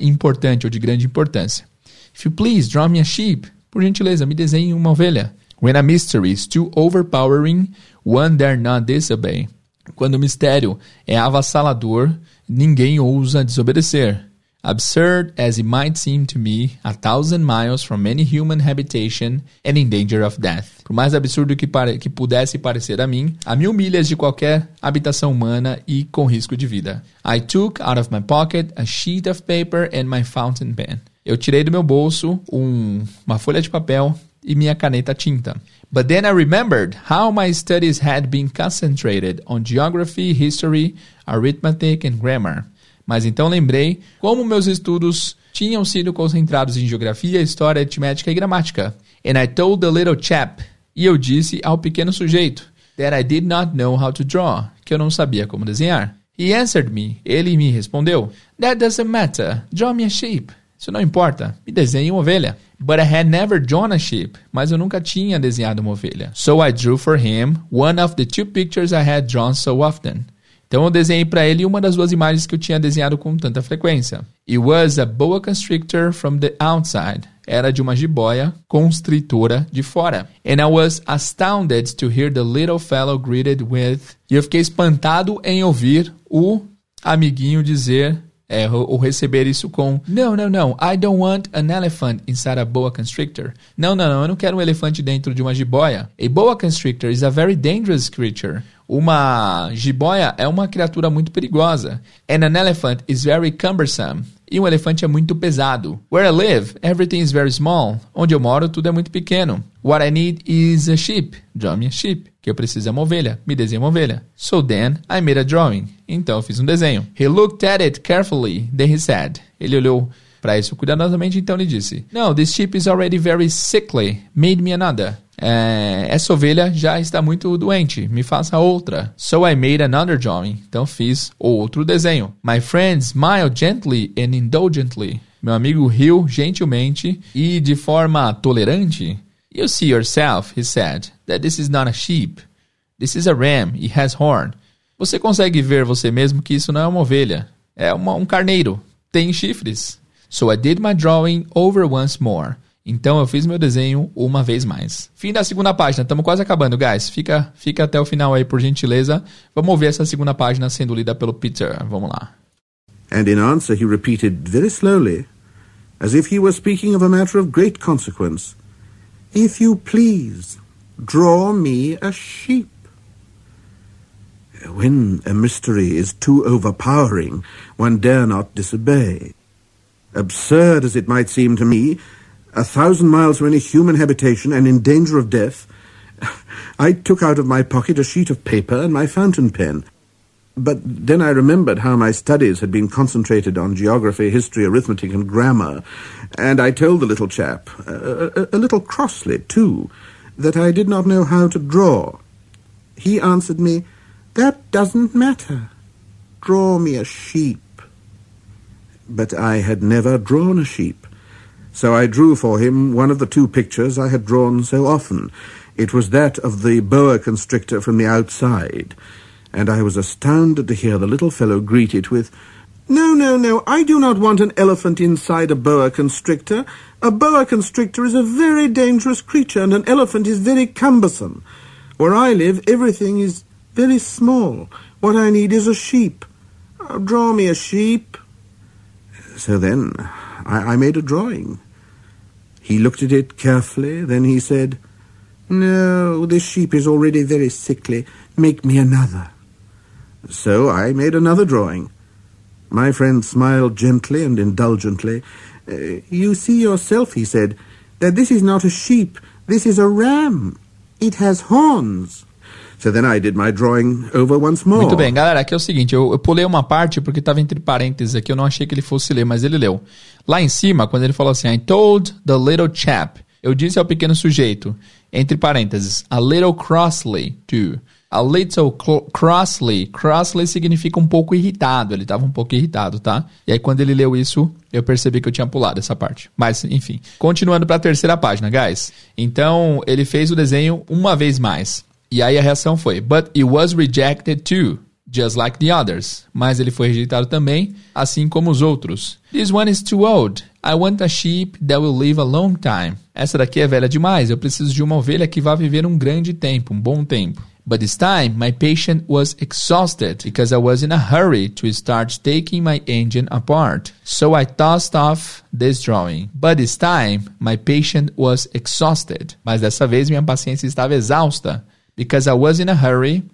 importante ou de grande importância. If you please, draw me a sheep. Por gentileza, me desenhe uma ovelha. When a mystery is too overpowering, one dare not disobey. Quando o mistério é avassalador, ninguém ousa desobedecer. Absurd as it might seem to me, a thousand miles from any human habitation and in danger of death. Por mais absurdo que, pare que pudesse parecer a mim, a mil milhas de qualquer habitação humana e com risco de vida. I took out of my pocket a sheet of paper and my fountain pen. Eu tirei do meu bolso um, uma folha de papel e minha caneta tinta. But then I remembered how my studies had been concentrated on geography, history, arithmetic and grammar. Mas então lembrei como meus estudos tinham sido concentrados em geografia, história, aritmética e gramática. And I told the little chap, e eu disse ao pequeno sujeito, that I did not know how to draw, que eu não sabia como desenhar. He answered me, ele me respondeu, that doesn't matter, draw me a sheep. Isso não importa, me desenhe uma ovelha. But I had never drawn a sheep, mas eu nunca tinha desenhado uma ovelha. So I drew for him one of the two pictures I had drawn so often. Então eu desenhei para ele uma das duas imagens que eu tinha desenhado com tanta frequência. It was a boa constrictor from the outside. Era de uma jiboia constritora de fora. And I was astounded to hear the little fellow greeted with. E eu fiquei espantado em ouvir o amiguinho dizer é, ou receber isso com não, não, não, I don't want an elephant inside a boa constrictor. Não, não, não, eu não quero um elefante dentro de uma jiboia. A boa constrictor is a very dangerous creature. Uma jiboia é uma criatura muito perigosa. And an elephant is very cumbersome. E um elefante é muito pesado. Where I live, everything is very small. Onde eu moro, tudo é muito pequeno. What I need is a sheep. Draw me a sheep. Que eu preciso é uma ovelha. Me desenhe uma ovelha. So then, I made a drawing. Então eu fiz um desenho. He looked at it carefully. Then he said. Ele olhou para isso cuidadosamente, então ele disse: No, this sheep is already very sickly. Made me another. É, essa ovelha já está muito doente, me faça outra. So I made another drawing. Então fiz outro desenho. My friend smiled gently and indulgently. Meu amigo riu gentilmente e de forma tolerante. You see yourself, he said, that this is not a sheep. This is a ram. It has horn. Você consegue ver você mesmo que isso não é uma ovelha. É uma, um carneiro. Tem chifres. So I did my drawing over once more. Então eu fiz meu desenho uma vez mais. Fim da segunda página, estamos quase acabando, guys. Fica, fica até o final aí, por gentileza. Vamos ouvir essa segunda página sendo lida pelo Peter. Vamos lá. And in answer he repeated very slowly, as if he were speaking of a matter of great consequence, If you please, draw me a sheep. When a mystery is too overpowering, one dare not disobey. Absurd as it might seem to me, a thousand miles from any human habitation and in danger of death, I took out of my pocket a sheet of paper and my fountain pen. But then I remembered how my studies had been concentrated on geography, history, arithmetic, and grammar, and I told the little chap, a, a, a little crossly too, that I did not know how to draw. He answered me, That doesn't matter. Draw me a sheep but I had never drawn a sheep. So I drew for him one of the two pictures I had drawn so often. It was that of the boa constrictor from the outside, and I was astounded to hear the little fellow greet it with, No, no, no, I do not want an elephant inside a boa constrictor. A boa constrictor is a very dangerous creature, and an elephant is very cumbersome. Where I live, everything is very small. What I need is a sheep. Oh, draw me a sheep. So then I, I made a drawing. He looked at it carefully, then he said, No, this sheep is already very sickly. Make me another. So I made another drawing. My friend smiled gently and indulgently. Uh, you see yourself, he said, that this is not a sheep, this is a ram. It has horns. So then I did my drawing over once more. Muito bem, galera, aqui é o seguinte, eu, eu pulei uma parte porque estava entre parênteses aqui, eu não achei que ele fosse ler, mas ele leu. Lá em cima, quando ele falou assim, I told the little chap, eu disse ao pequeno sujeito, entre parênteses, a little crossly to. A little crossly, crossly significa um pouco irritado, ele estava um pouco irritado, tá? E aí quando ele leu isso, eu percebi que eu tinha pulado essa parte. Mas, enfim, continuando para a terceira página, guys. Então, ele fez o desenho uma vez mais. E aí a reação foi: But it was rejected too, just like the others. Mas ele foi rejeitado também, assim como os outros. This one is too old. I want a sheep that will live a long time. Essa daqui é velha demais. Eu preciso de uma ovelha que vá viver um grande tempo, um bom tempo. But this time, my patient was exhausted because I was in a hurry to start taking my engine apart. So I tossed off this drawing. But this time, my patient was exhausted. Mas dessa vez, minha paciência estava exausta because I was in a hurry.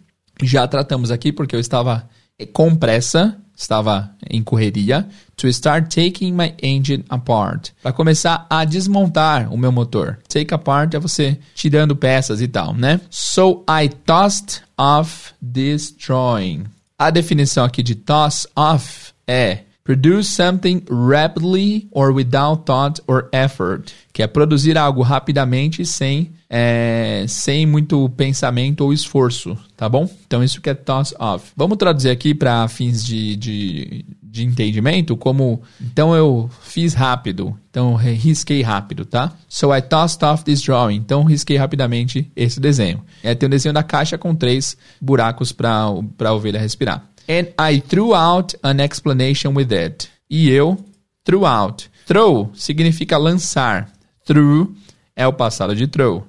Já tratamos aqui porque eu estava com pressa, estava em correria. To start taking my engine apart. Para começar a desmontar o meu motor. Take apart é você tirando peças e tal, né? So I tossed off drawing. A definição aqui de toss off é Produce something rapidly or without thought or effort. Que é produzir algo rapidamente sem é, sem muito pensamento ou esforço, tá bom? Então isso que é toss off. Vamos traduzir aqui para fins de, de, de, entendimento como então eu fiz rápido, então risquei rápido, tá? So I tossed off this drawing. Então risquei rapidamente esse desenho. É, tem um desenho da caixa com três buracos para a ovelha respirar. And I threw out an explanation with it. E eu threw out. Throw significa lançar. Threw é o passado de throw.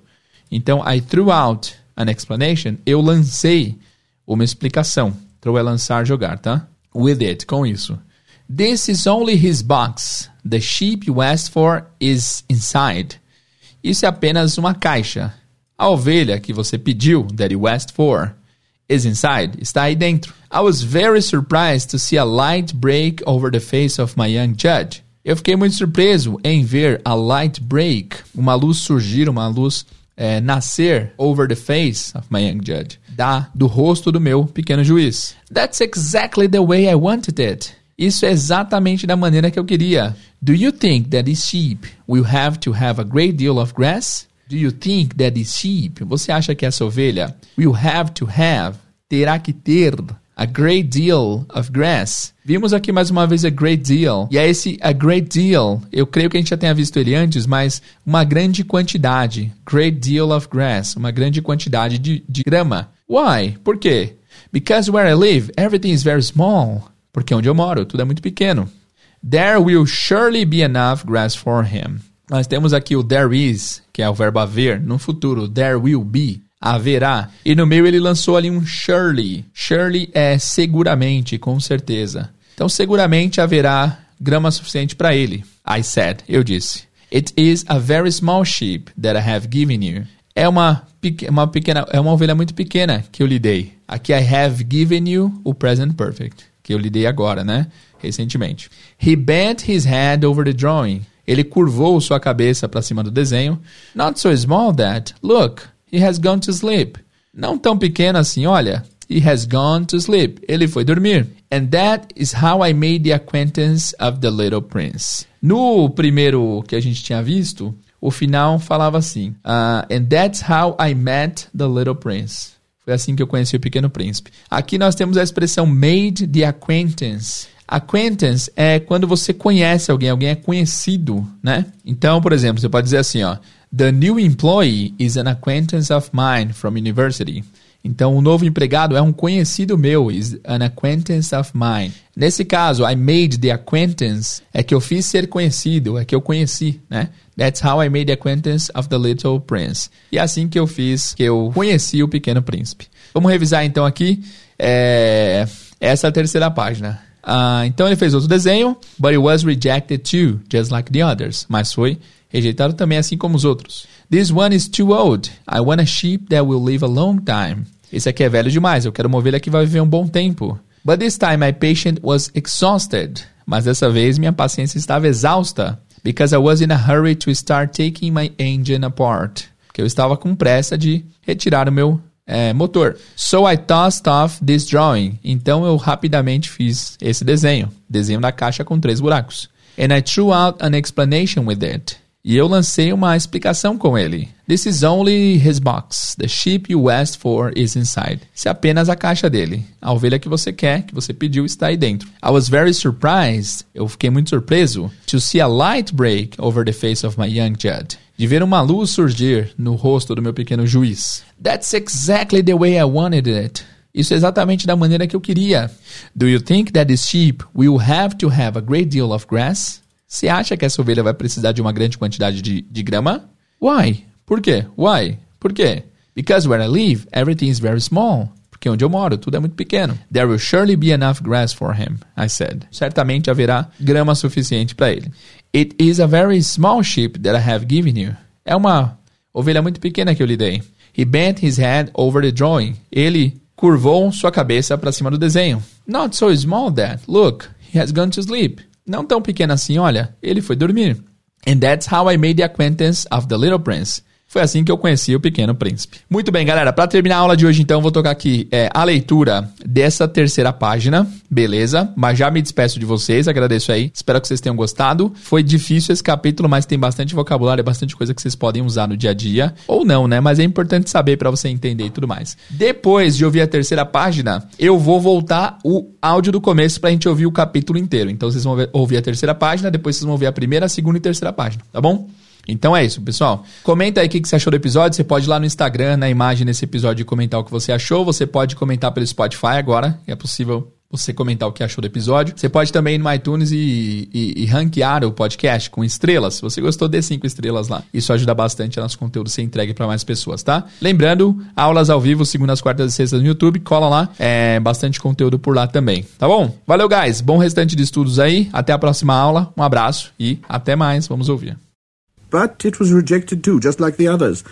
Então, I threw out an explanation. Eu lancei uma explicação. Throw é lançar, jogar, tá? With it, com isso. This is only his box. The sheep you asked for is inside. Isso é apenas uma caixa. A ovelha que você pediu, that you asked for, is inside. Está aí dentro. I was very surprised to see a light break over the face of my young judge. Eu fiquei muito surpreso em ver a light break, uma luz surgir, uma luz é, nascer over the face of my young judge, da do rosto do meu pequeno juiz. That's exactly the way I wanted it. Isso é exatamente da maneira que eu queria. Do you think that this sheep will have to have a great deal of grass? Do you think that this sheep, você acha que essa ovelha will have to have, terá que ter a great deal of grass. Vimos aqui mais uma vez a great deal. E é esse a great deal, eu creio que a gente já tenha visto ele antes, mas uma grande quantidade. Great deal of grass, uma grande quantidade de, de grama. Why? Por quê? Because where I live, everything is very small. Porque onde eu moro, tudo é muito pequeno. There will surely be enough grass for him. Nós temos aqui o there is, que é o verbo haver, no futuro, there will be, haverá. E no meio ele lançou ali um surely. Surely é seguramente, com certeza. Então seguramente haverá grama suficiente para ele. I said, eu disse. It is a very small sheep that I have given you. É uma, uma pequena, é uma ovelha muito pequena que eu lhe dei. Aqui I have given you o present perfect, que eu lhe dei agora, né? Recentemente. He bent his head over the drawing. Ele curvou sua cabeça para cima do desenho. Not so small that. Look, he has gone to sleep. Não tão pequeno assim, olha. He has gone to sleep. Ele foi dormir. And that is how I made the acquaintance of the little prince. No primeiro que a gente tinha visto, o final falava assim: uh, And that's how I met the little prince. Foi assim que eu conheci o pequeno príncipe. Aqui nós temos a expressão made the acquaintance. Acquaintance é quando você conhece alguém, alguém é conhecido, né? Então, por exemplo, você pode dizer assim, ó, The new employee is an acquaintance of mine from university. Então, o novo empregado é um conhecido meu, is an acquaintance of mine. Nesse caso, I made the acquaintance, é que eu fiz ser conhecido, é que eu conheci, né? That's how I made the acquaintance of the little prince. E é assim que eu fiz, que eu conheci o pequeno príncipe. Vamos revisar então aqui, é... essa é terceira página. Uh, então ele fez outro desenho, but it was rejected too, just like the others. Mas foi rejeitado também assim como os outros. This one is too old. I want a sheep that will live a long time. Esse aqui é velho demais. Eu quero uma ovelha que vai viver um bom tempo. But this time my patient was exhausted. Mas dessa vez minha paciência estava exausta. Because I was in a hurry to start taking my engine apart. Porque eu estava com pressa de retirar o meu é, motor. So I tossed off this drawing. Então eu rapidamente fiz esse desenho. Desenho da caixa com três buracos. And I threw out an explanation with it. E eu lancei uma explicação com ele. This is only his box. The sheep you asked for is inside. Isso é apenas a caixa dele. A ovelha que você quer, que você pediu, está aí dentro. I was very surprised. Eu fiquei muito surpreso to see a light break over the face of my young judge. De ver uma luz surgir no rosto do meu pequeno juiz. That's exactly the way I wanted it. Isso é exatamente da maneira que eu queria. Do you think that this sheep will have to have a great deal of grass? Você acha que essa ovelha vai precisar de uma grande quantidade de, de grama? Why? Por quê? Why? Por quê? Because where I live, everything is very small. Porque onde eu moro, tudo é muito pequeno. There will surely be enough grass for him, I said. Certamente haverá grama suficiente para ele. It is a very small sheep that I have given you. É uma ovelha muito pequena que eu lhe dei. He bent his head over the drawing. Ele curvou sua cabeça para cima do desenho. Not so small that. Look, he has gone to sleep. Não tão pequeno assim, olha, ele foi dormir. And that's how I made the acquaintance of the little prince. Foi assim que eu conheci o Pequeno Príncipe. Muito bem, galera. Para terminar a aula de hoje, então, vou tocar aqui é, a leitura dessa terceira página, beleza? Mas já me despeço de vocês, agradeço aí. Espero que vocês tenham gostado. Foi difícil esse capítulo, mas tem bastante vocabulário, bastante coisa que vocês podem usar no dia a dia. Ou não, né? Mas é importante saber para você entender e tudo mais. Depois de ouvir a terceira página, eu vou voltar o áudio do começo pra gente ouvir o capítulo inteiro. Então vocês vão ouvir a terceira página, depois vocês vão ouvir a primeira, a segunda e terceira página, tá bom? Então é isso, pessoal. Comenta aí o que você achou do episódio. Você pode ir lá no Instagram, na imagem desse episódio, comentar o que você achou. Você pode comentar pelo Spotify agora. É possível você comentar o que achou do episódio. Você pode também ir no iTunes e, e, e ranquear o podcast com estrelas. Se você gostou, dê cinco estrelas lá. Isso ajuda bastante a nosso conteúdo ser entregue para mais pessoas, tá? Lembrando, aulas ao vivo, segundas, quartas e sextas no YouTube. Cola lá. É bastante conteúdo por lá também, tá bom? Valeu, guys. Bom restante de estudos aí. Até a próxima aula. Um abraço e até mais. Vamos ouvir. But it was rejected too, just like the others.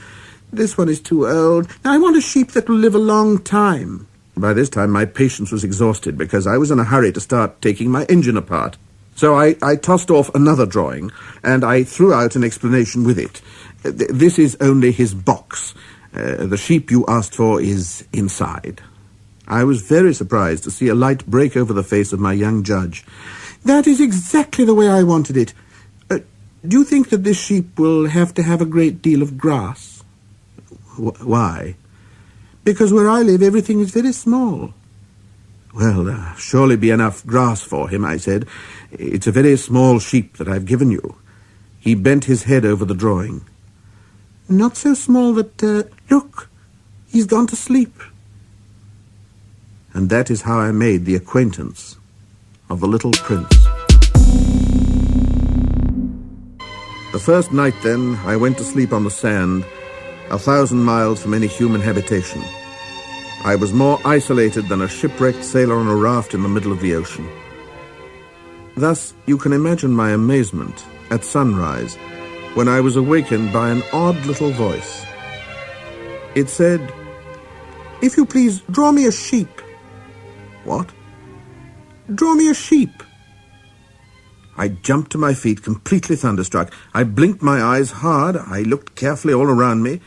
This one is too old. Now I want a sheep that will live a long time. By this time, my patience was exhausted because I was in a hurry to start taking my engine apart. So I, I tossed off another drawing, and I threw out an explanation with it. This is only his box. Uh, the sheep you asked for is inside. I was very surprised to see a light break over the face of my young judge. That is exactly the way I wanted it. Uh, do you think that this sheep will have to have a great deal of grass? Wh- why? Because where I live, everything is very small. Well, there'll surely be enough grass for him, I said. It's a very small sheep that I've given you. He bent his head over the drawing. Not so small that, uh, look, he's gone to sleep. And that is how I made the acquaintance of the little prince. The first night, then, I went to sleep on the sand, a thousand miles from any human habitation. I was more isolated than a shipwrecked sailor on a raft in the middle of the ocean. Thus, you can imagine my amazement at sunrise when I was awakened by an odd little voice. It said, If you please, draw me a sheep. What? Draw me a sheep. I jumped to my feet, completely thunderstruck. I blinked my eyes hard. I looked carefully all around me.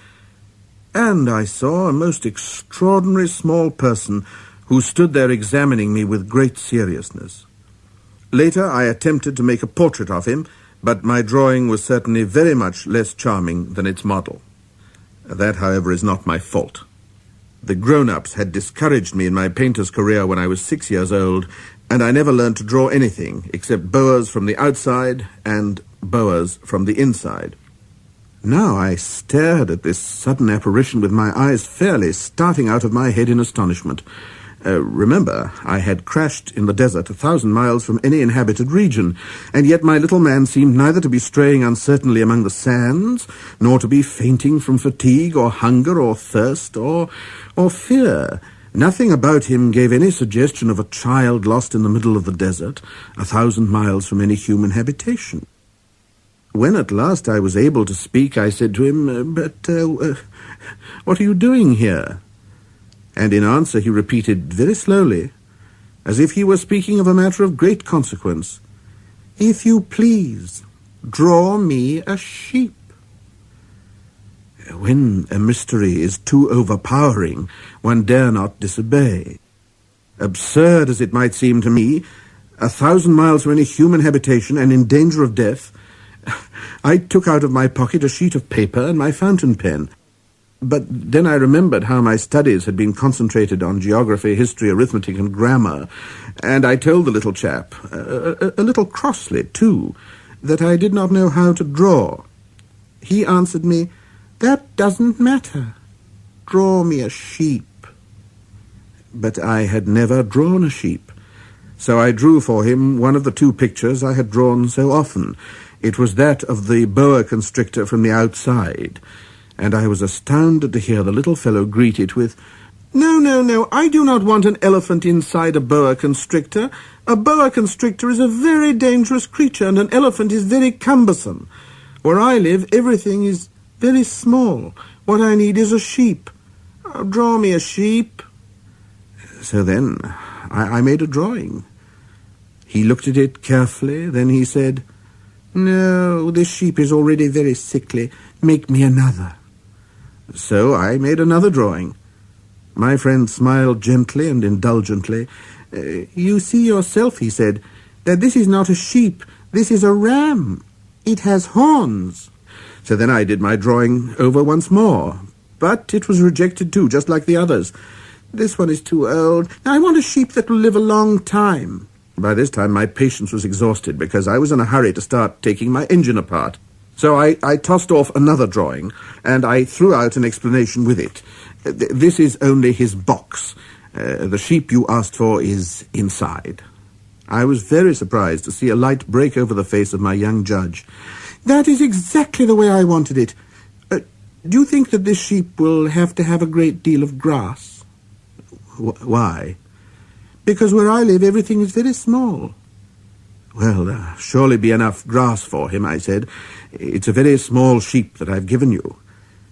And I saw a most extraordinary small person who stood there examining me with great seriousness. Later, I attempted to make a portrait of him, but my drawing was certainly very much less charming than its model. That, however, is not my fault. The grown-ups had discouraged me in my painter's career when I was six years old, and I never learned to draw anything except boas from the outside and boas from the inside. Now I stared at this sudden apparition with my eyes fairly starting out of my head in astonishment. Uh, remember, I had crashed in the desert a thousand miles from any inhabited region, and yet my little man seemed neither to be straying uncertainly among the sands, nor to be fainting from fatigue or hunger or thirst or, or fear. Nothing about him gave any suggestion of a child lost in the middle of the desert, a thousand miles from any human habitation. When at last I was able to speak, I said to him, uh, But uh, uh, what are you doing here? And in answer he repeated very slowly, as if he were speaking of a matter of great consequence, If you please, draw me a sheep. When a mystery is too overpowering, one dare not disobey. Absurd as it might seem to me, a thousand miles from any human habitation and in danger of death, I took out of my pocket a sheet of paper and my fountain pen. But then I remembered how my studies had been concentrated on geography, history, arithmetic, and grammar, and I told the little chap, a, a, a little crossly too, that I did not know how to draw. He answered me, That doesn't matter. Draw me a sheep. But I had never drawn a sheep, so I drew for him one of the two pictures I had drawn so often. It was that of the boa constrictor from the outside and I was astounded to hear the little fellow greet it with, No, no, no, I do not want an elephant inside a boa constrictor. A boa constrictor is a very dangerous creature, and an elephant is very cumbersome. Where I live, everything is very small. What I need is a sheep. Oh, draw me a sheep. So then I, I made a drawing. He looked at it carefully, then he said, No, this sheep is already very sickly. Make me another. So I made another drawing. My friend smiled gently and indulgently. Uh, you see yourself, he said, that this is not a sheep, this is a ram. It has horns. So then I did my drawing over once more. But it was rejected too, just like the others. This one is too old. I want a sheep that will live a long time. By this time my patience was exhausted because I was in a hurry to start taking my engine apart. So I, I tossed off another drawing, and I threw out an explanation with it. This is only his box. Uh, the sheep you asked for is inside. I was very surprised to see a light break over the face of my young judge. That is exactly the way I wanted it. Uh, do you think that this sheep will have to have a great deal of grass? Wh- why? Because where I live, everything is very small. Well, there surely be enough grass for him, I said. It's a very small sheep that I've given you.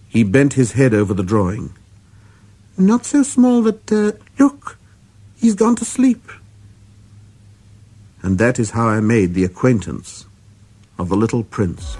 He bent his head over the drawing. Not so small that, uh, Look, he's gone to sleep. And that is how I made the acquaintance of the little prince.